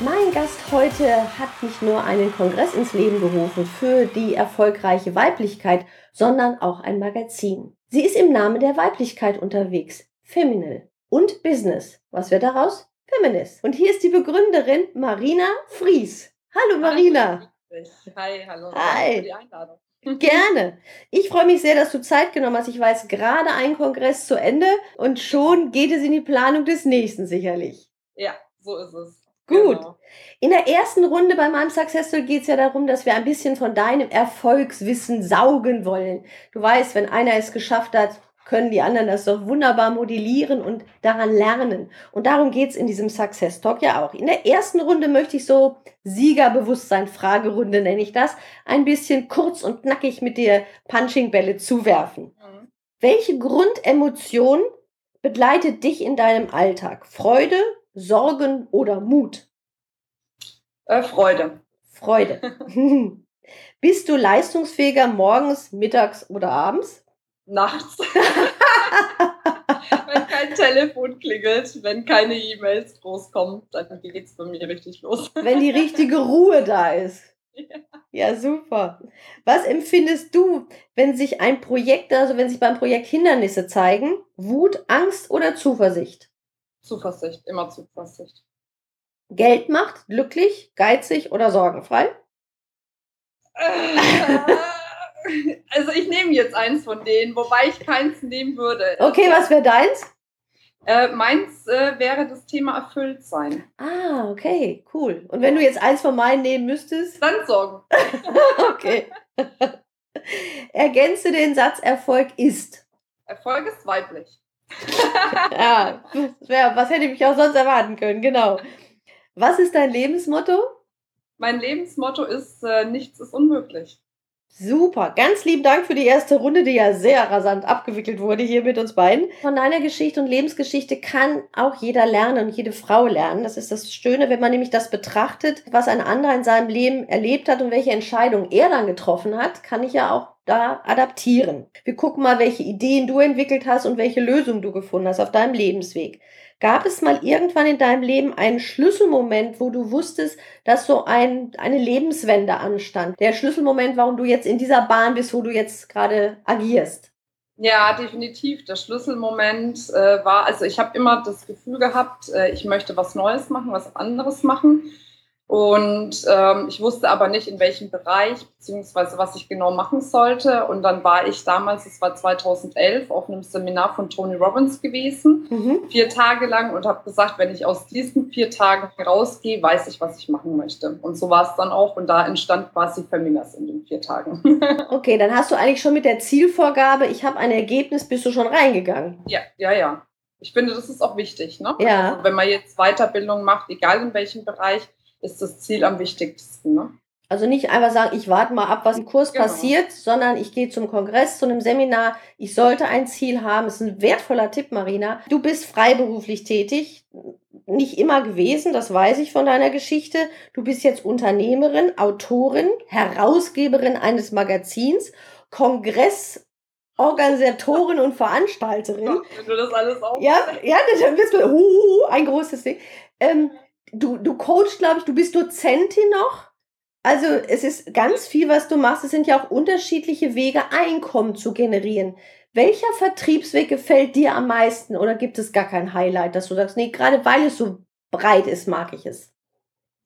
Mein Gast heute hat nicht nur einen Kongress ins Leben gerufen für die erfolgreiche Weiblichkeit, sondern auch ein Magazin. Sie ist im Namen der Weiblichkeit unterwegs, Feminal und Business. Was wird daraus? Feminist. Und hier ist die Begründerin Marina Fries. Hallo Marina. Hi, hallo. Hi. Danke für die Einladung. Gerne. Ich freue mich sehr, dass du Zeit genommen hast. Ich weiß gerade ein Kongress zu Ende und schon geht es in die Planung des nächsten sicherlich. Ja, so ist es. Gut. Genau. In der ersten Runde bei meinem Successful geht es ja darum, dass wir ein bisschen von deinem Erfolgswissen saugen wollen. Du weißt, wenn einer es geschafft hat, können die anderen das doch wunderbar modellieren und daran lernen. Und darum geht's in diesem Success Talk ja auch. In der ersten Runde möchte ich so Siegerbewusstsein, Fragerunde nenne ich das, ein bisschen kurz und knackig mit dir Punching-Bälle zuwerfen. Mhm. Welche Grundemotion begleitet dich in deinem Alltag? Freude, Sorgen oder Mut? Äh, Freude. Freude. Bist du leistungsfähiger morgens, mittags oder abends? Nachts. wenn kein Telefon klingelt, wenn keine E-Mails groß kommen, dann geht's bei mir richtig los. Wenn die richtige Ruhe da ist. Ja. Ja, super. Was empfindest du, wenn sich ein Projekt, also wenn sich beim Projekt Hindernisse zeigen? Wut, Angst oder Zuversicht? Zuversicht, immer Zuversicht. Geld macht, glücklich, geizig oder sorgenfrei? Äh, Also ich nehme jetzt eins von denen, wobei ich keins nehmen würde. Okay, was wäre deins? Äh, meins äh, wäre das Thema erfüllt sein. Ah, okay, cool. Und wenn du jetzt eins von meinen nehmen müsstest? Dann sorgen. Okay. Ergänze den Satz Erfolg ist. Erfolg ist weiblich. Ja, das wär, was hätte ich mich auch sonst erwarten können, genau. Was ist dein Lebensmotto? Mein Lebensmotto ist, äh, nichts ist unmöglich. Super, ganz lieben Dank für die erste Runde, die ja sehr rasant abgewickelt wurde hier mit uns beiden. Von deiner Geschichte und Lebensgeschichte kann auch jeder lernen und jede Frau lernen. Das ist das Schöne, wenn man nämlich das betrachtet, was ein anderer in seinem Leben erlebt hat und welche Entscheidung er dann getroffen hat, kann ich ja auch da adaptieren. Wir gucken mal, welche Ideen du entwickelt hast und welche Lösungen du gefunden hast auf deinem Lebensweg. Gab es mal irgendwann in deinem Leben einen Schlüsselmoment, wo du wusstest, dass so ein, eine Lebenswende anstand? Der Schlüsselmoment, warum du jetzt in dieser Bahn bist, wo du jetzt gerade agierst? Ja, definitiv. Der Schlüsselmoment äh, war, also ich habe immer das Gefühl gehabt, äh, ich möchte was Neues machen, was anderes machen. Und ähm, ich wusste aber nicht, in welchem Bereich, beziehungsweise was ich genau machen sollte. Und dann war ich damals, es war 2011, auf einem Seminar von Tony Robbins gewesen, Mhm. vier Tage lang und habe gesagt, wenn ich aus diesen vier Tagen rausgehe, weiß ich, was ich machen möchte. Und so war es dann auch. Und da entstand quasi Feminas in den vier Tagen. Okay, dann hast du eigentlich schon mit der Zielvorgabe, ich habe ein Ergebnis, bist du schon reingegangen. Ja, ja, ja. Ich finde, das ist auch wichtig. Ne? Ja. Also, wenn man jetzt Weiterbildung macht, egal in welchem Bereich, ist das Ziel am wichtigsten. Ne? Also nicht einfach sagen, ich warte mal ab, was im Kurs Genau. passiert, sondern ich gehe zum Kongress, zu einem Seminar. Ich sollte ein Ziel haben. Das ist ein wertvoller Tipp, Marina. Du bist freiberuflich tätig. Nicht immer gewesen, das weiß ich von deiner Geschichte. Du bist jetzt Unternehmerin, Autorin, Herausgeberin eines Magazins, Kongressorganisatorin und Veranstalterin. Wenn du das alles auch. Ja, ja, dann bist du uh, ein großes Ding. Ähm, du, du coachst, glaube ich, du bist Dozentin noch. Also es ist ganz viel, was du machst. Es sind ja auch unterschiedliche Wege, Einkommen zu generieren. Welcher Vertriebsweg gefällt dir am meisten oder gibt es gar kein Highlight, dass du sagst, nee, gerade weil es so breit ist, mag ich es?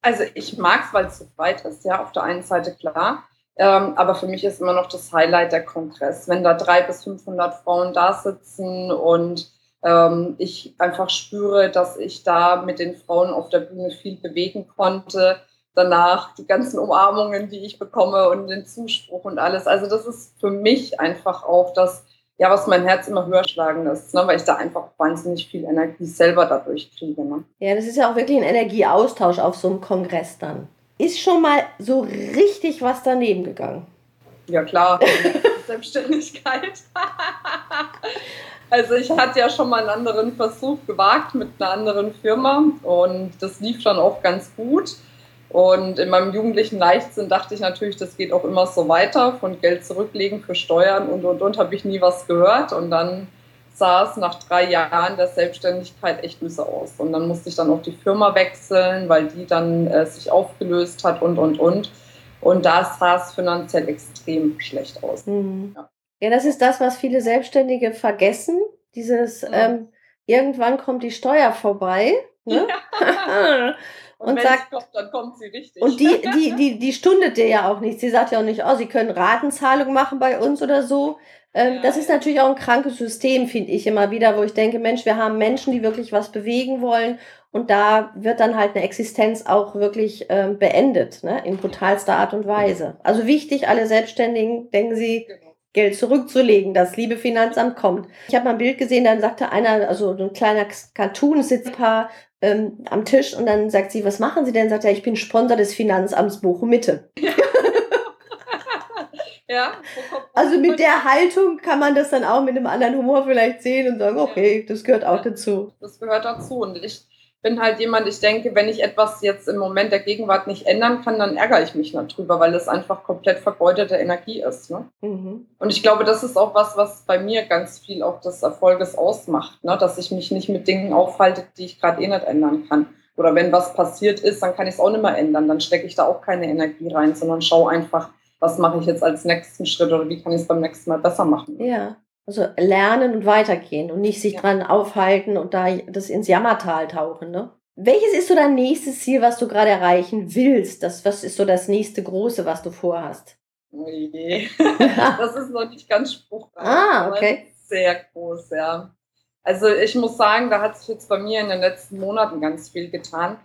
Also ich mag es, weil es so weit ist, ja, auf der einen Seite klar. Ähm, aber für mich ist immer noch das Highlight der Kongress. Wenn da drei bis 500 Frauen da sitzen und ähm, ich einfach spüre, dass ich da mit den Frauen auf der Bühne viel bewegen konnte. Danach die ganzen Umarmungen, die ich bekomme und den Zuspruch und alles. Also das ist für mich einfach auch das, ja, was mein Herz immer höher schlagen lässt, ne? weil ich da einfach wahnsinnig viel Energie selber dadurch kriege. Ne? Ja, das ist ja auch wirklich ein Energieaustausch auf so einem Kongress dann. ist schon mal so richtig was daneben gegangen. Ja klar, Selbstständigkeit. also ich hatte ja schon mal einen anderen Versuch gewagt mit einer anderen Firma und das lief dann auch ganz gut. Und in meinem jugendlichen Leichtsinn dachte ich natürlich, das geht auch immer so weiter, von Geld zurücklegen für Steuern und und und habe ich nie was gehört. Und dann sah es nach drei Jahren der Selbstständigkeit echt böse aus. Und dann musste ich dann auch die Firma wechseln, weil die dann äh, sich aufgelöst hat und und und. Und da sah es finanziell extrem schlecht aus. Mhm. Ja. Ja. das ist das, was viele Selbstständige vergessen. Dieses, mhm. ähm, irgendwann kommt die Steuer vorbei. Ne? Ja. Und, und sagt, kommt, dann kommt sie richtig. Und die, die, die, die stundet dir ja auch nicht. Sie sagt ja auch nicht, oh, sie können Ratenzahlung machen bei uns oder so. Ähm, ja, das ist natürlich auch ein krankes System, finde ich immer wieder, wo ich denke, Mensch, wir haben Menschen, die wirklich was bewegen wollen. Und da wird dann halt eine Existenz auch wirklich ähm, beendet, ne? in brutalster Art und Weise. Also wichtig, alle Selbstständigen, denken Sie, genau. Geld zurückzulegen, das liebe Finanzamt kommt. Ich habe mal ein Bild gesehen, dann sagte einer, also ein kleiner Cartoon, sitzt ein paar ähm, am Tisch und dann sagt sie, was machen Sie denn? Sagt er, ich bin Sponsor des Finanzamts Bochum Mitte. Ja. ja also mit der Haltung kann man das dann auch mit einem anderen Humor vielleicht sehen und sagen, okay, das gehört auch dazu. Das gehört dazu und ich bin halt jemand, ich denke, wenn ich etwas jetzt im Moment der Gegenwart nicht ändern kann, dann ärgere ich mich darüber, weil es einfach komplett vergeudete Energie ist. Ne? Mhm. Und ich glaube, das ist auch was, was bei mir ganz viel auch des Erfolges ausmacht, ne? dass ich mich nicht mit Dingen aufhalte, die ich gerade eh nicht ändern kann. Oder wenn was passiert ist, dann kann ich es auch nicht mehr ändern. Dann stecke ich da auch keine Energie rein, sondern schaue einfach, was mache ich jetzt als nächsten Schritt oder wie kann ich es beim nächsten Mal besser machen. Ja. Also lernen und weitergehen und nicht sich ja. dran aufhalten und da das ins Jammertal tauchen, ne? Welches ist so dein nächstes Ziel, was du gerade erreichen willst? Das, was ist so das nächste große, was du vorhast? Nee, das ist noch nicht ganz spruchreich. Ah, okay. Sehr groß, ja. Also ich muss sagen, da hat sich jetzt bei mir in den letzten Monaten ganz viel getan.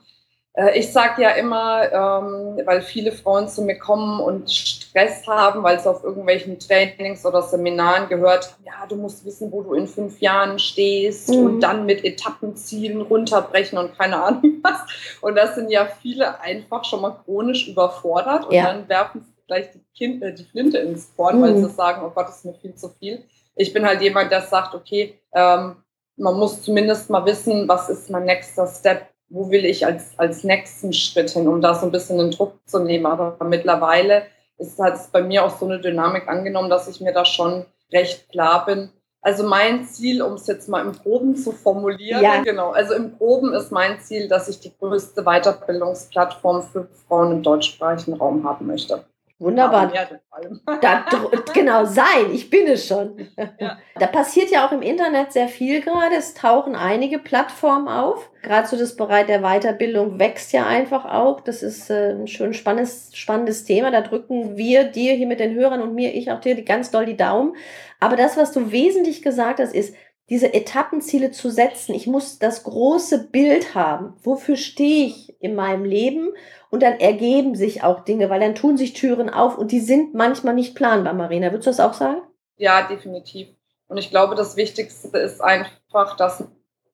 Äh, ich sage ja immer, ähm, weil viele Frauen zu mir kommen und Stress haben, weil sie auf irgendwelchen Trainings oder Seminaren gehört haben, ja, du musst wissen, wo du in fünf Jahren stehst mhm. und dann mit Etappenzielen runterbrechen und keine Ahnung was. Und das sind ja viele einfach schon mal chronisch überfordert und ja. dann werfen sie gleich die, kind, äh, die Flinte ins Korn, mhm. weil sie sagen, oh Gott, das ist mir viel zu viel. Ich bin halt jemand, der sagt, okay, ähm, man muss zumindest mal wissen, was ist mein nächster Step wo will ich als, als nächsten Schritt hin, um da so ein bisschen den Druck zu nehmen. Aber mittlerweile ist halt bei mir auch so eine Dynamik angenommen, dass ich mir da schon recht klar bin. Also mein Ziel, um es jetzt mal im Groben zu formulieren, ja. genau, also im Groben ist mein Ziel, dass ich die größte Weiterbildungsplattform für Frauen im deutschsprachigen Raum haben möchte. Wunderbar. Da, genau, sein, ich bin es schon. Ja. Da passiert ja auch im Internet sehr viel gerade. Es tauchen einige Plattformen auf. Gerade so das Bereich der Weiterbildung wächst ja einfach auch. Das ist äh, ein schön spannendes, spannendes Thema. Da drücken wir dir hier mit den Hörern und mir, ich auch dir ganz doll die Daumen. Aber das, was du wesentlich gesagt hast, ist, diese Etappenziele zu setzen. Ich muss das große Bild haben. Wofür stehe ich in meinem Leben? Und dann ergeben sich auch Dinge, weil dann tun sich Türen auf und die sind manchmal nicht planbar, Marina. Würdest du das auch sagen? Ja, definitiv. Und ich glaube, das Wichtigste ist einfach, dass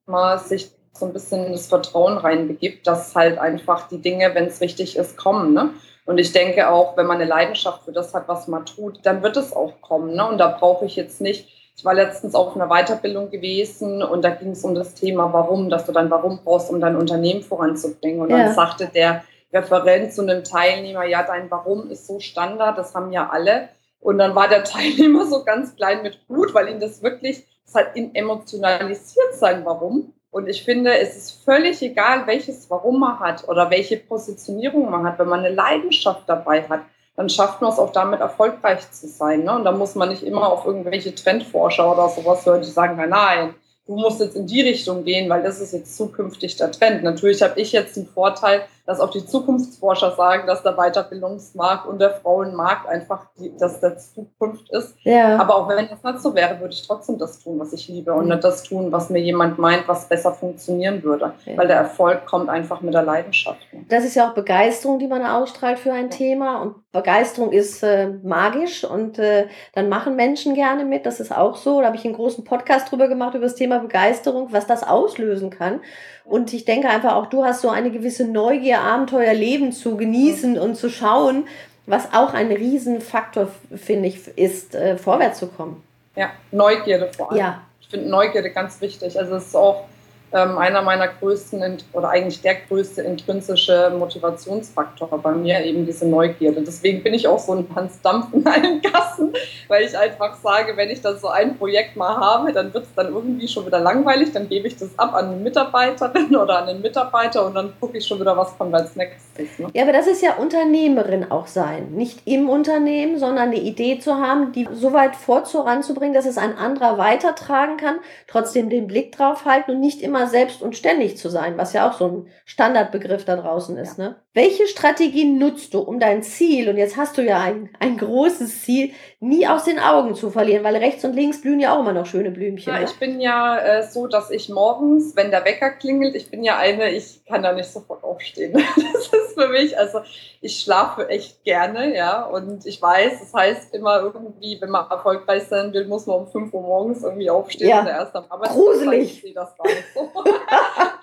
man sich so ein bisschen das Vertrauen reinbegibt, dass halt einfach die Dinge, wenn es richtig ist, kommen. Ne? Und ich denke auch, wenn man eine Leidenschaft für das hat, was man tut, dann wird es auch kommen. Ne? Und da brauche ich jetzt nicht, ich war letztens auf einer Weiterbildung gewesen und da ging es um das Thema Warum, dass du dann Warum brauchst, um dein Unternehmen voranzubringen. Und ja. dann sagte der Referent zu einem Teilnehmer, ja, dein Warum ist so Standard, das haben ja alle. Und dann war der Teilnehmer so ganz klein mit Blut, weil ihn das wirklich, es hat ihn emotionalisiert sein Warum. Und ich finde, es ist völlig egal, welches Warum man hat oder welche Positionierung man hat. Wenn man eine Leidenschaft dabei hat, dann schafft man es auch damit erfolgreich zu sein. Ne? Und da muss man nicht immer auf irgendwelche Trendforscher oder sowas hören, die sagen, nein, nein, du musst jetzt in die Richtung gehen, weil das ist jetzt zukünftig der Trend. Natürlich habe ich jetzt den Vorteil, dass auch die Zukunftsforscher sagen, dass der Weiterbildungsmarkt und der Frauenmarkt einfach die, dass der Zukunft ist. Ja. Aber auch wenn das nicht so wäre, würde ich trotzdem das tun, was ich liebe und nicht das tun, was mir jemand meint, was besser funktionieren würde. Okay. Weil der Erfolg kommt einfach mit der Leidenschaft. Das ist ja auch Begeisterung, die man ausstrahlt für ein ja. Thema und Begeisterung ist äh, magisch und äh, dann machen Menschen gerne mit. Das ist auch so. Da habe ich einen großen Podcast drüber gemacht über das Thema Begeisterung, was das auslösen kann. Und ich denke einfach auch, du hast so eine gewisse Neugier Abenteuerleben zu genießen und zu schauen, was auch ein Riesenfaktor, finde ich, ist, äh, vorwärts zu kommen. Ja, Neugierde vor allem. Ja. Ich finde Neugierde ganz wichtig. Also es ist auch einer meiner größten oder eigentlich der größte intrinsische Motivationsfaktor bei mir, eben diese Neugierde. Deswegen bin ich auch so ein Hans Dampf in allen Gassen, weil ich einfach sage, wenn ich das so ein Projekt mal habe, dann wird es dann irgendwie schon wieder langweilig, dann gebe ich das ab an eine Mitarbeiterin oder an einen Mitarbeiter und dann gucke ich schon wieder, was kommt als nächstes. Ne? Ja, aber das ist ja Unternehmerin auch sein. Nicht im Unternehmen, sondern eine Idee zu haben, die so weit voranzubringen, dass es ein anderer weitertragen kann, trotzdem den Blick drauf halten und nicht immer immer selbst und ständig zu sein, was ja auch so ein Standardbegriff da draußen ist. Ja. Ne? Welche Strategien nutzt du, um dein Ziel, und jetzt hast du ja ein, ein großes Ziel, nie aus den Augen zu verlieren, weil rechts und links blühen ja auch immer noch schöne Blümchen. Ja, ne? ich bin ja äh, so, dass ich morgens, wenn der Wecker klingelt, ich bin ja eine, ich kann da nicht sofort aufstehen. das ist für mich, also ich schlafe echt gerne, ja, und ich weiß, das heißt immer irgendwie, wenn man erfolgreich sein will, muss man um 5 Uhr morgens irgendwie aufstehen ja. und erst am Arbeitsplatz. Gruselig. Ich sehe das gar nicht so.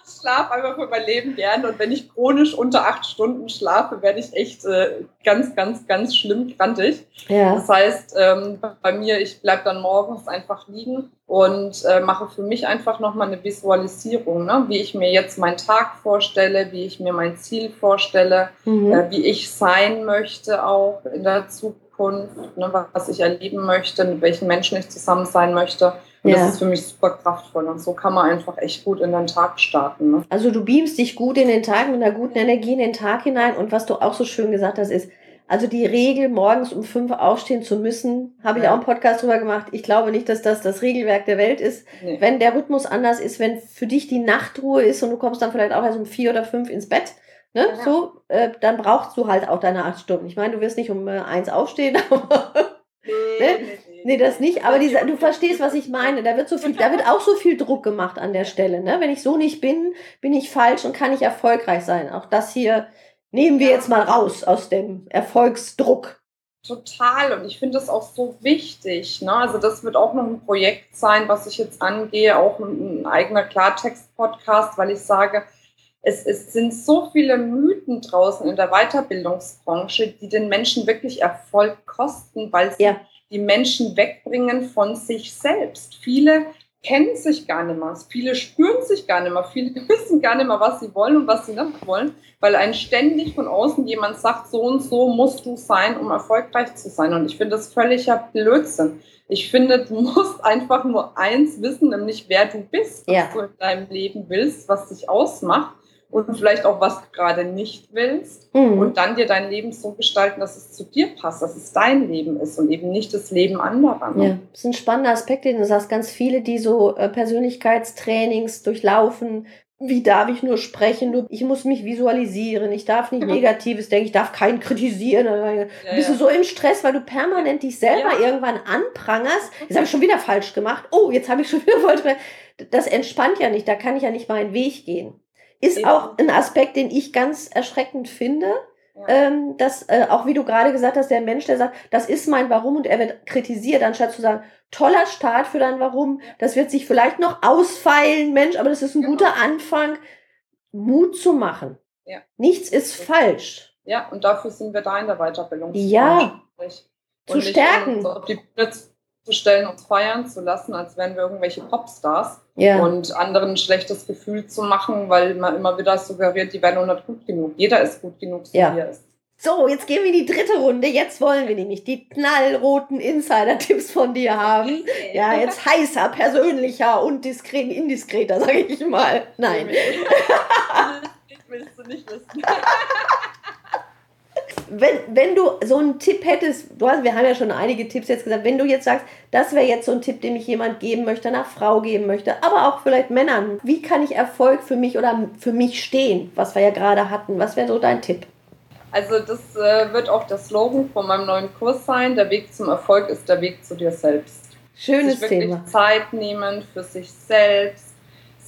ich schlafe einfach für mein Leben gerne und wenn ich chronisch unter acht Stunden schlafe, werde ich echt äh, ganz, ganz, ganz schlimm krantig. Ja. Das heißt, ähm, bei mir, ich bleibe dann morgens einfach liegen und äh, mache für mich einfach nochmal eine Visualisierung, ne? wie ich mir jetzt meinen Tag vorstelle, wie ich mir mein Ziel vorstelle, mhm. äh, wie ich sein möchte auch in der Zukunft, ne? was ich erleben möchte, mit welchen Menschen ich zusammen sein möchte. Und ja. das ist für mich super kraftvoll. Und so kann man einfach echt gut in den Tag starten. Ne? Also du beamst dich gut in den Tag mit einer guten Energie in den Tag hinein. Und was du auch so schön gesagt hast, ist, also die Regel, morgens um fünf aufstehen zu müssen, habe ich ja. auch einen Podcast drüber gemacht. Ich glaube nicht, dass das das Regelwerk der Welt ist. Nee. Wenn der Rhythmus anders ist, wenn für dich die Nachtruhe ist und du kommst dann vielleicht auch erst um vier oder fünf ins Bett, ne, ja. so, äh, dann brauchst du halt auch deine acht Stunden. Ich meine, du wirst nicht um äh, eins aufstehen, aber ne? Nee, das nicht, aber die, du verstehst, was ich meine. Da wird so viel, da wird auch so viel Druck gemacht an der Stelle. Ne? Wenn ich so nicht bin, bin ich falsch und kann nicht erfolgreich sein. Auch das hier nehmen wir jetzt mal raus aus dem Erfolgsdruck. Total. Und ich finde das auch so wichtig. Ne? Also das wird auch noch ein Projekt sein, was ich jetzt angehe, auch ein, eigener Klartext-Podcast, weil ich sage, es, es, sind so viele Mythen draußen in der Weiterbildungsbranche, die den Menschen wirklich Erfolg kosten, weil sie ja die Menschen wegbringen von sich selbst. Viele kennen sich gar nicht mehr, viele spüren sich gar nicht mehr, viele wissen gar nicht mehr, was sie wollen und was sie nicht wollen, weil ein ständig von außen jemand sagt, so und so musst du sein, um erfolgreich zu sein. Und ich finde das völliger Blödsinn. Ich finde, du musst einfach nur eins wissen, nämlich wer du bist, was ja. du in deinem Leben willst, was dich ausmacht und vielleicht auch, was du gerade nicht willst mhm. und dann dir dein Leben so gestalten, dass es zu dir passt, dass es dein Leben ist und eben nicht das Leben anderer. Ne? Ja, das ist ein spannender Aspekt, den du sagst. Ganz viele, die so äh, Persönlichkeitstrainings durchlaufen, wie darf ich nur sprechen? Ich muss mich visualisieren. Ich darf nicht Negatives denken. Ich darf keinen kritisieren. Dann bist du so im Stress, weil du permanent dich selber ja. irgendwann anprangerst. Jetzt habe ich schon wieder falsch gemacht. Oh, jetzt habe ich schon wieder falsch gemacht. Das entspannt ja nicht. Da kann ich ja nicht meinen Weg gehen. Ist Eben. auch ein Aspekt, den ich ganz erschreckend finde. Ja. Ähm, dass äh, auch wie du gerade gesagt hast, der Mensch, der sagt, das ist mein Warum und er wird kritisiert, anstatt zu sagen, toller Start für dein Warum, das wird sich vielleicht noch ausfeilen, Mensch, aber das ist ein genau. guter Anfang, Mut zu machen. Ja. Nichts ist falsch. Ja, und dafür sind wir da in der Weiterbildung. Ja, zu stärken. So auf die zu stellen, uns feiern zu lassen, als wären wir irgendwelche Popstars ja. und anderen ein schlechtes Gefühl zu machen, weil man immer wieder suggeriert, die wären nur nicht gut genug. Jeder ist gut genug, so ja. wie er ist. So, jetzt gehen wir in die dritte Runde. Jetzt wollen wir nämlich die knallroten Insider-Tipps von dir haben. Ja, jetzt heißer, persönlicher und diskret, indiskreter, sage ich mal. Nein. Willst du nicht wissen. wenn, wenn du so einen Tipp hättest, du hast, wir haben ja schon einige Tipps jetzt gesagt, wenn du jetzt sagst, das wäre jetzt so ein Tipp, den ich jemand geben möchte, einer Frau geben möchte, aber auch vielleicht Männern, wie kann ich Erfolg für mich oder für mich stehen, was wir ja gerade hatten, was wäre so dein Tipp? Also das äh, wird auch der Slogan von meinem neuen Kurs sein, der Weg zum Erfolg ist der Weg zu dir selbst. Schönes sich wirklich Thema. Zeit nehmen für sich selbst,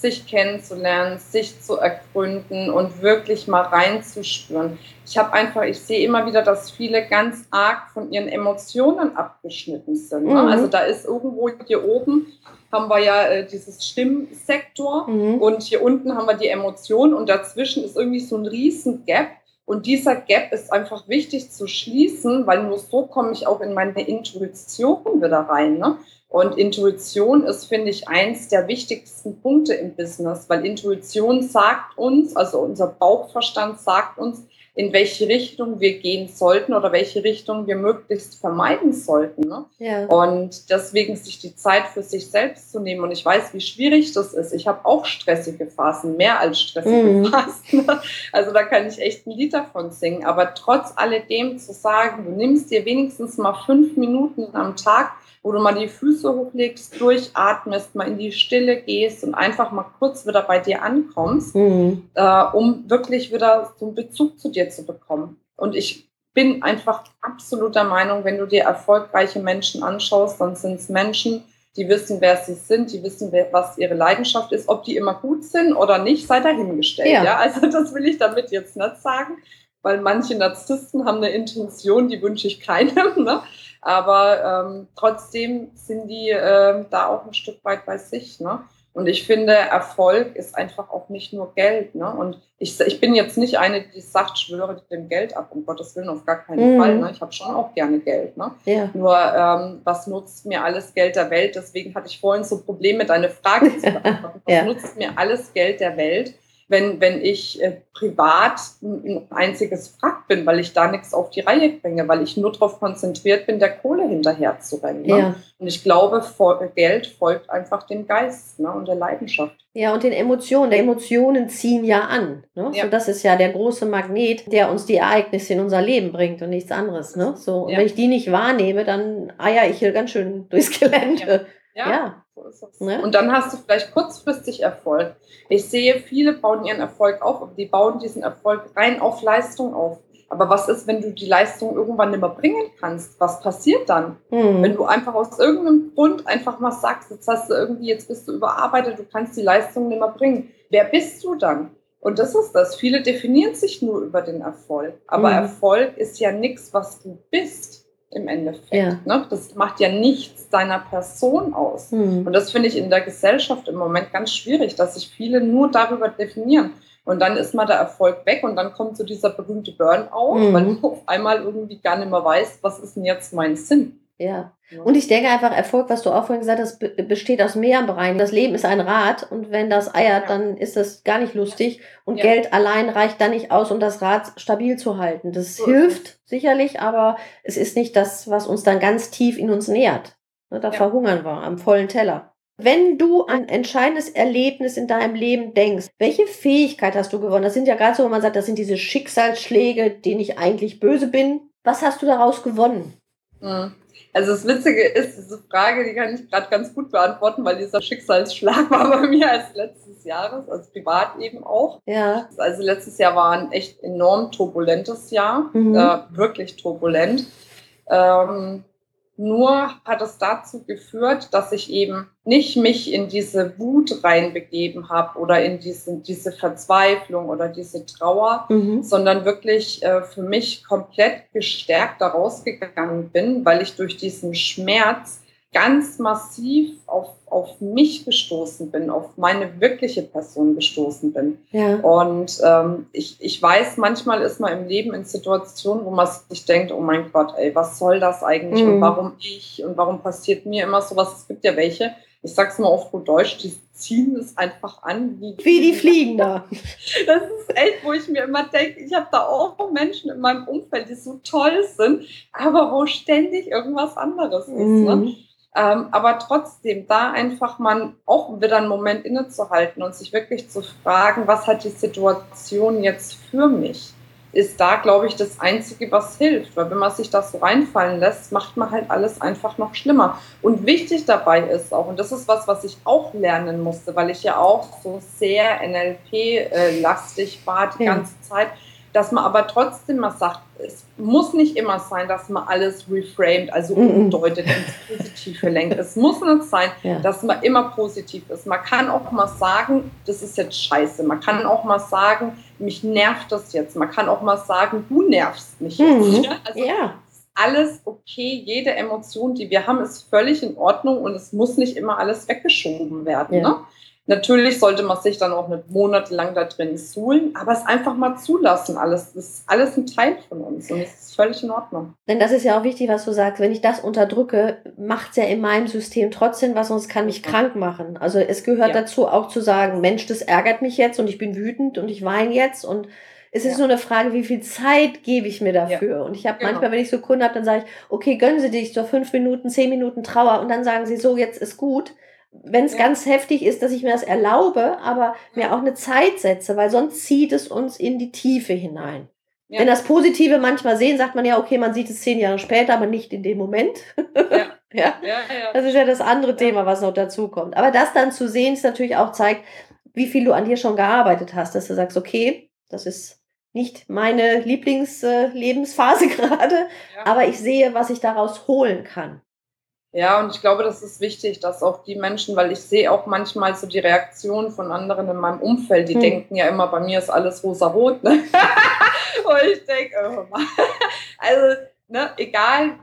sich kennenzulernen, sich zu ergründen und wirklich mal reinzuspüren. Ich habe einfach, ich sehe immer wieder, dass viele ganz arg von ihren Emotionen abgeschnitten sind. Ne? Mhm. Also da ist irgendwo hier oben haben wir ja äh, dieses Stimmsektor mhm. und hier unten haben wir die Emotion und dazwischen ist irgendwie so ein riesen Gap. Und dieser Gap ist einfach wichtig zu schließen, weil nur so komme ich auch in meine Intuition wieder rein. Ne? Und Intuition ist, finde ich, eins der wichtigsten Punkte im Business, weil Intuition sagt uns, also unser Bauchverstand sagt uns, in welche Richtung wir gehen sollten oder welche Richtung wir möglichst vermeiden sollten. Ne? Ja. Und deswegen sich die Zeit für sich selbst zu nehmen. Und ich weiß, wie schwierig das ist. Ich habe auch stressige Phasen, mehr als stressige mhm. Phasen. Also da kann ich echt ein Lied davon singen. Aber trotz alledem zu sagen, du nimmst dir wenigstens mal fünf Minuten am Tag, wo du mal die Füße hochlegst, durchatmest, mal in die Stille gehst und einfach mal kurz wieder bei dir ankommst, mhm. äh, um wirklich wieder so einen Bezug zu dir zu bekommen. Und ich bin einfach absoluter Meinung, wenn du dir erfolgreiche Menschen anschaust, dann sind es Menschen, die wissen, wer sie sind, die wissen, was ihre Leidenschaft ist, ob die immer gut sind oder nicht, sei dahingestellt. Ja. ja? Also das will ich damit jetzt nicht sagen, weil manche Narzissten haben eine Intention, die wünsche ich keinem. Ne? Aber ähm, trotzdem sind die äh, da auch ein Stück weit bei sich. Ne? Und ich finde, Erfolg ist einfach auch nicht nur Geld. Ne? Und ich, ich bin jetzt nicht eine, die sagt, schwöre dem Geld ab, um Gottes Willen, auf gar keinen mhm. Fall. Ne? Ich habe schon auch gerne Geld. Ne? Ja. Nur, ähm, was nutzt mir alles Geld der Welt? Deswegen hatte ich vorhin so Probleme, deine Frage zu beantworten. Was ja. nutzt mir alles Geld der Welt? Wenn, wenn ich äh, privat ein, einziges Frack bin, weil ich da nichts auf die Reihe bringe, weil ich nur darauf konzentriert bin, der Kohle hinterher zu rennen. Ne? Ja. Und ich glaube, Geld folgt einfach dem Geist ne? und der Leidenschaft. Ja, und den Emotionen. Die Emotionen ziehen ja an. Ne? Ja. So, das ist ja der große Magnet, der uns die Ereignisse in unser Leben bringt und nichts anderes. Ne? So, und ja. wenn ich die nicht wahrnehme, dann eier ich hier ganz schön durchs Gelände. Ja. ja. So ist es. Ne? Und dann hast du vielleicht kurzfristig Erfolg. Ich sehe, viele bauen ihren Erfolg auf, die bauen diesen Erfolg rein auf Leistung auf. Aber was ist, wenn du die Leistung irgendwann nicht mehr bringen kannst? Was passiert dann? Mhm. Wenn du einfach aus irgendeinem Grund einfach mal sagst, jetzt hast du irgendwie, jetzt bist du überarbeitet, du kannst die Leistung nicht mehr bringen. Wer bist du dann? Und das ist das. Viele definieren sich nur über den Erfolg. Aber mhm. Erfolg ist ja nichts, was du bist im Endeffekt. Ja. Ne? Das macht ja nichts deiner Person aus. Mhm. Und das finde ich in der Gesellschaft im Moment ganz schwierig, dass sich viele nur darüber definieren. Und dann ist mal der Erfolg weg und dann kommt so dieser berühmte Burnout, mhm. weil du auf einmal irgendwie gar nicht mehr weißt, was ist denn jetzt mein Sinn. Ja. Und ich denke einfach, Erfolg, was du auch vorhin gesagt hast, besteht aus mehreren Bereichen. Das Leben ist ein Rad und wenn das eiert, dann ist das gar nicht lustig. Und ja. Geld allein reicht dann nicht aus, um das Rad stabil zu halten. Das so hilft sicherlich, aber es ist nicht das, was uns dann ganz tief in uns nährt. Ne, da ja. verhungern wir am vollen Teller. Wenn du an ein entscheidendes Erlebnis in deinem Leben denkst, welche Fähigkeit hast du gewonnen? Das sind ja gerade so, wenn man sagt, das sind diese Schicksalsschläge, denen ich eigentlich böse bin. Was hast du daraus gewonnen? Mhm. Also das Witzige ist, diese Frage, die kann ich gerade ganz gut beantworten, weil dieser Schicksalsschlag war bei mir als letztes Jahres, also privat eben auch. Ja. Also letztes Jahr war ein echt enorm turbulentes Jahr, mhm. äh, wirklich turbulent. Ähm, nur hat es dazu geführt, dass ich eben nicht mich in diese Wut reinbegeben habe oder in diese, diese Verzweiflung oder diese Trauer, mhm. sondern wirklich äh, für mich komplett gestärkt da rausgegangen bin, weil ich durch diesen Schmerz ganz massiv auf, auf mich gestoßen bin, auf meine wirkliche Person gestoßen bin. Ja. Und ähm, ich, ich weiß, manchmal ist man im Leben in Situationen, wo man sich denkt, oh mein Gott, ey, was soll das eigentlich mhm. und warum ich und warum passiert mir immer sowas? Es gibt ja welche, ich sag's mal auf gut Deutsch, die ziehen es einfach an. Wie, wie die fliegen da. Das ist echt, wo ich mir immer denke, ich habe da auch Menschen in meinem Umfeld, die so toll sind, aber wo ständig irgendwas anderes ist. Ne? Mhm. Ne? Ähm, aber trotzdem, da einfach mal auch wieder einen Moment innezuhalten und sich wirklich zu fragen, was hat die Situation jetzt für mich, ist da, glaube ich, das Einzige, was hilft. Weil wenn man sich das so reinfallen lässt, macht man halt alles einfach noch schlimmer. Und wichtig dabei ist auch, und das ist was, was ich auch lernen musste, weil ich ja auch so sehr NLP-lastig war die ja. ganze Zeit, dass man aber trotzdem mal sagt, es muss nicht immer sein, dass man alles reframed, also umdeutet ins Positive lenkt. Es muss nicht sein, ja. dass man immer positiv ist. Man kann auch mal sagen, das ist jetzt scheiße. Man kann auch mal sagen, mich nervt das jetzt. Man kann auch mal sagen, du nervst mich jetzt. Mhm. Also, ja alles okay. Jede Emotion, die wir haben, ist völlig in Ordnung und es muss nicht immer alles weggeschoben werden. Ja. Ne? Natürlich sollte man sich dann auch nicht monatelang da drin suhlen, aber es einfach mal zulassen. Alles das ist alles ein Teil von uns und es ist völlig in Ordnung. Denn das ist ja auch wichtig, was du sagst. Wenn ich das unterdrücke, macht es ja in meinem System trotzdem was und es kann mich krank machen. Also es gehört ja. dazu auch zu sagen, Mensch, das ärgert mich jetzt und ich bin wütend und ich weine jetzt und es ist ja. nur eine Frage, wie viel Zeit gebe ich mir dafür. Ja. Und ich habe genau. manchmal, wenn ich so Kunden habe, dann sage ich, okay, gönnen Sie dich so fünf Minuten, zehn Minuten Trauer und dann sagen sie so, jetzt ist gut wenn es ja. ganz heftig ist, dass ich mir das erlaube, aber mir auch eine Zeit setze, weil sonst zieht es uns in die Tiefe hinein. Ja. Wenn das Positive manchmal sehen, sagt man ja, okay, man sieht es zehn Jahre später, aber nicht in dem Moment. Ja. ja. ja. Das ist ja das andere Thema, was noch dazu kommt. Aber das dann zu sehen, ist natürlich auch zeigt, wie viel du an dir schon gearbeitet hast, dass du sagst, okay, das ist nicht meine Lieblingslebensphase gerade, aber ich sehe, was ich daraus holen kann. Ja, und ich glaube, das ist wichtig, dass auch die Menschen, weil ich sehe auch manchmal so die Reaktionen von anderen in meinem Umfeld, die hm. denken ja immer, bei mir ist alles rosa-rot. Ne? und ich denke, oh also, ne, egal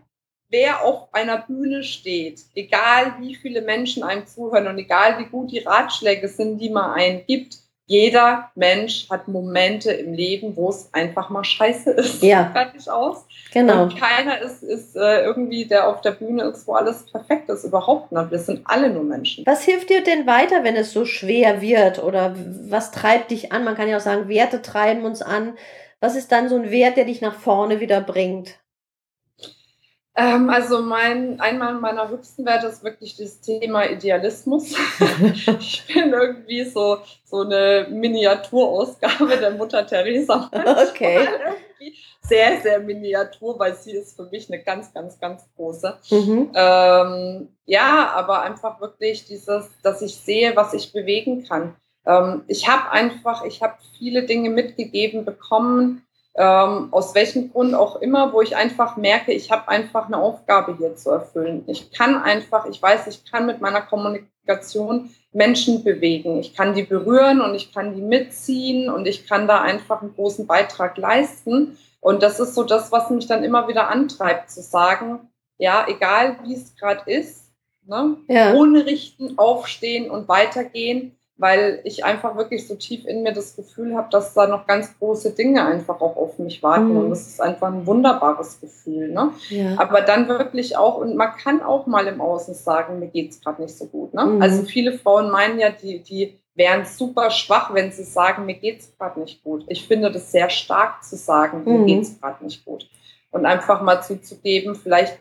wer auf einer Bühne steht, egal wie viele Menschen einem zuhören und egal wie gut die Ratschläge sind, die man einem gibt, jeder Mensch hat Momente im Leben, wo es einfach mal scheiße ist. Ja. Fertig aus. Genau. Und keiner ist, ist äh, irgendwie, der auf der Bühne ist, wo alles perfekt ist. Überhaupt nicht. Wir sind alle nur Menschen. Was hilft dir denn weiter, wenn es so schwer wird? Oder was treibt dich an? Man kann ja auch sagen, Werte treiben uns an. Was ist dann so ein Wert, der dich nach vorne wieder bringt? Ähm, also mein, einmal meiner höchsten Werte ist wirklich das Thema Idealismus. ich bin irgendwie so, so eine Miniaturausgabe der Mutter Teresa. Okay. Sehr, sehr miniatur, weil sie ist für mich eine ganz, ganz, ganz große. Mhm. Ähm, ja, aber einfach wirklich dieses, dass ich sehe, was ich bewegen kann. Ähm, ich habe einfach, ich habe viele Dinge mitgegeben bekommen, ähm, aus welchem Grund auch immer, wo ich einfach merke, ich habe einfach eine Aufgabe hier zu erfüllen. Ich kann einfach, ich weiß, ich kann mit meiner Kommunikation Menschen bewegen. Ich kann die berühren und ich kann die mitziehen und ich kann da einfach einen großen Beitrag leisten. Und das ist so das, was mich dann immer wieder antreibt, zu sagen, ja, egal wie es gerade ist, ne, ja. ohne richten, aufstehen und weitergehen weil ich einfach wirklich so tief in mir das Gefühl habe, dass da noch ganz große Dinge einfach auch auf mich warten. Mhm. Und das ist einfach ein wunderbares Gefühl. Ne? Ja. Aber dann wirklich auch, und man kann auch mal im Außen sagen, mir geht es gerade nicht so gut. Ne? Mhm. Also viele Frauen meinen ja, die, die wären super schwach, wenn sie sagen, mir geht es gerade nicht gut. Ich finde das sehr stark zu sagen, mir mhm. geht es gerade nicht gut. Und einfach mal zuzugeben, vielleicht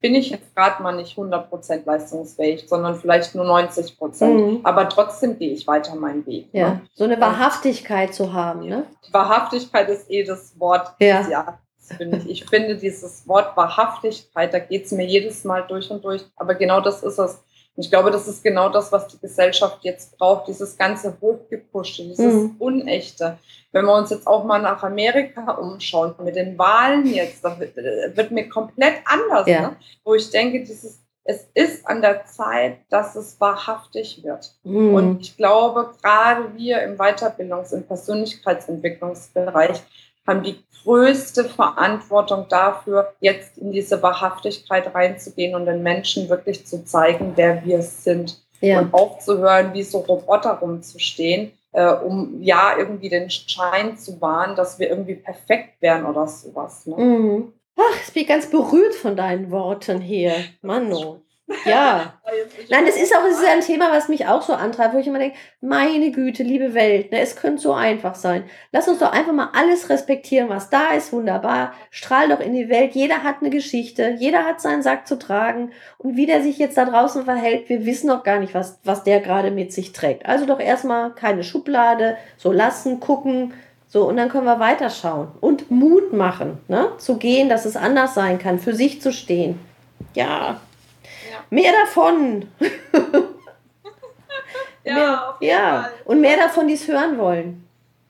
bin ich jetzt gerade mal nicht 100% leistungsfähig, sondern vielleicht nur 90%. Mhm. Aber trotzdem gehe ich weiter meinen Weg. Ja, ne? so eine Wahrhaftigkeit zu haben. Ne? Wahrhaftigkeit ist eh das Wort ja. des Jahres. Finde ich. ich finde dieses Wort Wahrhaftigkeit, da geht es mir jedes Mal durch und durch. Aber genau das ist es. Und ich glaube, das ist genau das, was die Gesellschaft jetzt braucht, dieses ganze Hochgepuschte, dieses mhm. Unechte. Wenn wir uns jetzt auch mal nach Amerika umschauen, mit den Wahlen jetzt, da wird, äh, wird mir komplett anders, ja. ne? wo ich denke, dieses, es ist an der Zeit, dass es wahrhaftig wird. Mhm. Und ich glaube, gerade wir im Weiterbildungs- und Persönlichkeitsentwicklungsbereich haben die größte Verantwortung dafür, jetzt in diese Wahrhaftigkeit reinzugehen und den Menschen wirklich zu zeigen, wer wir sind. Ja. Und aufzuhören, wie so Roboter rumzustehen, äh, um ja irgendwie den Schein zu wahren, dass wir irgendwie perfekt wären oder sowas. Ne? Mhm. Ach, ich bin ganz berührt von deinen Worten hier. Mano. Ja. Nein, das ist auch das ist ein Thema, was mich auch so antreibt, wo ich immer denke, meine Güte, liebe Welt, ne, es könnte so einfach sein. Lass uns doch einfach mal alles respektieren, was da ist, wunderbar. Strahl doch in die Welt. Jeder hat eine Geschichte, jeder hat seinen Sack zu tragen. Und wie der sich jetzt da draußen verhält, wir wissen noch gar nicht, was, was der gerade mit sich trägt. Also doch erstmal keine Schublade, so lassen, gucken, so, und dann können wir weiterschauen und Mut machen, ne? zu gehen, dass es anders sein kann, für sich zu stehen. Ja, Mehr davon. ja, mehr, ja. und mehr davon, die es hören wollen.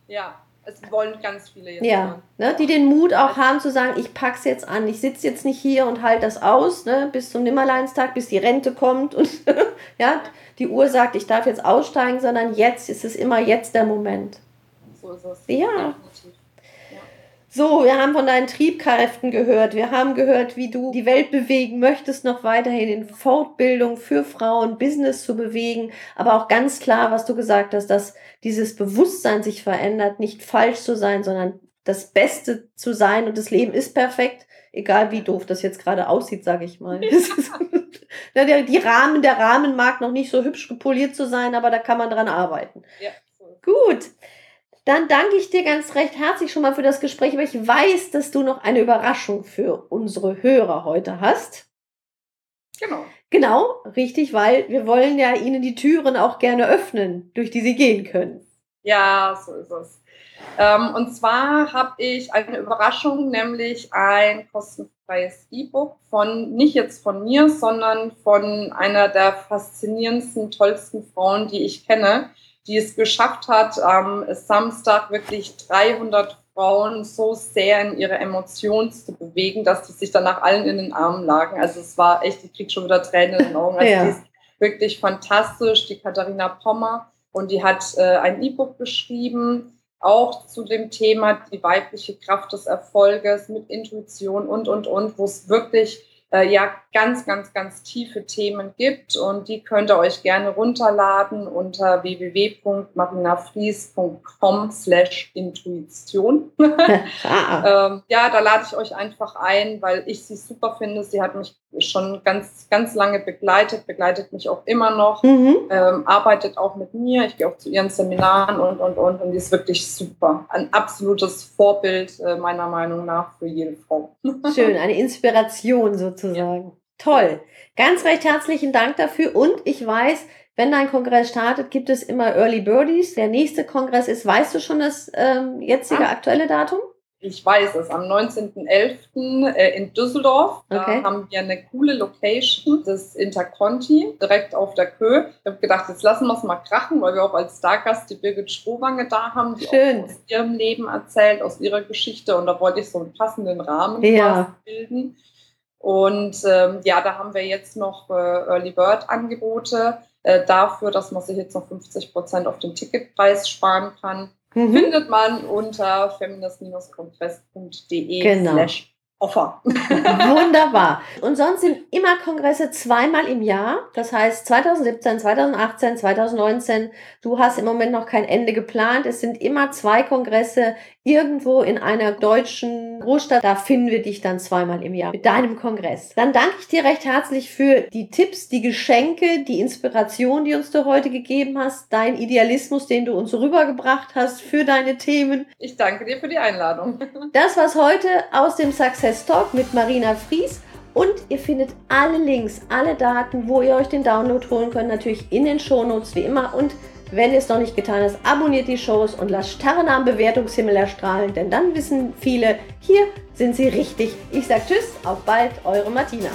Ja, Es wollen ganz viele jetzt. Ja, ne, die den Mut auch haben zu sagen, ich pack's jetzt an, ich sitze jetzt nicht hier und halte das aus, ne, bis zum Nimmerleinstag, bis die Rente kommt und ja, die Uhr sagt, ich darf jetzt aussteigen, sondern jetzt ist es immer jetzt der Moment. So ist es. Ja. Definitiv. So, wir haben von deinen Triebkräften gehört. Wir haben gehört, wie du die Welt bewegen möchtest, noch weiterhin in Fortbildung für Frauen, Business zu bewegen. Aber auch ganz klar, was du gesagt hast, dass dieses Bewusstsein sich verändert, nicht falsch zu sein, sondern das Beste zu sein und das Leben ist perfekt, egal wie doof das jetzt gerade aussieht, sage ich mal. die Rahmen, der Rahmen mag noch nicht so hübsch gepoliert zu sein, aber da kann man dran arbeiten. Ja. Gut. Dann danke ich dir ganz recht herzlich schon mal für das Gespräch, aber ich weiß, dass du noch eine Überraschung für unsere Hörer heute hast. Genau. Genau, richtig, weil wir wollen ja ihnen die Türen auch gerne öffnen, durch die sie gehen können. Ja, so ist es. Ähm, und zwar habe ich eine Überraschung, nämlich ein kostenfreies E-Book von, nicht jetzt von mir, sondern von einer der faszinierendsten, tollsten Frauen, die ich kenne die es geschafft hat, am Samstag wirklich 300 Frauen so sehr in ihre Emotionen zu bewegen, dass die sich danach allen in den Armen lagen. Also es war echt, ich kriege schon wieder Tränen in den Augen. Also ja. die ist wirklich fantastisch, die Katharina Pommer. Und die hat äh, ein E-Book geschrieben, auch zu dem Thema die weibliche Kraft des Erfolges mit Intuition und, und, und, wo es wirklich äh, ja ganz, ganz, ganz tiefe Themen gibt und die könnt ihr euch gerne runterladen unter www.marinafries.com slash Intuition. ähm, ja, da lade ich euch einfach ein, weil ich sie super finde. Sie hat mich schon ganz, ganz lange begleitet, begleitet mich auch immer noch, mhm. ähm, arbeitet auch mit mir. Ich gehe auch zu ihren Seminaren und, und, und. Und die ist wirklich super. Ein absolutes Vorbild äh, meiner Meinung nach für jede Frau. Schön, eine Inspiration sozusagen. Ja. Toll. Ganz recht herzlichen Dank dafür. Und ich weiß, wenn dein Kongress startet, gibt es immer Early Birdies. Der nächste Kongress ist, weißt du schon das ähm, jetzige ah. aktuelle Datum? Ich weiß es, am 19.11. Äh, in Düsseldorf. Okay. Da haben wir eine coole Location, das Interconti, direkt auf der Kö. Ich habe gedacht, jetzt lassen wir es mal krachen, weil wir auch als Stargast die Birgit Strohwange da haben, die Schön. aus ihrem Leben erzählt, aus ihrer Geschichte. Und da wollte ich so einen passenden Rahmen ja. bilden. Und ähm, ja, da haben wir jetzt noch äh, Early Bird Angebote äh, dafür, dass man sich jetzt noch 50 Prozent auf den Ticketpreis sparen kann. Mhm. Findet man unter feminist-kongress.de genau. slash Offer. Wunderbar. Und sonst sind immer Kongresse zweimal im Jahr. Das heißt 2017, 2018, 2019. Du hast im Moment noch kein Ende geplant. Es sind immer zwei Kongresse irgendwo in einer deutschen Großstadt. Da finden wir dich dann zweimal im Jahr mit deinem Kongress. Dann danke ich dir recht herzlich für die Tipps, die Geschenke, die Inspiration, die uns du heute gegeben hast, dein Idealismus, den du uns rübergebracht hast für deine Themen. Ich danke dir für die Einladung. Das war's heute aus dem Success Talk mit Marina Fries. Und ihr findet alle Links, alle Daten, wo ihr euch den Download holen könnt, natürlich in den Shownotes wie immer. Und wenn es noch nicht getan habt, abonniert die Shows und lasst Starren am Bewertungshimmel erstrahlen, denn dann wissen viele, hier sind sie richtig. Ich sag Tschüss, auf bald, eure Martina.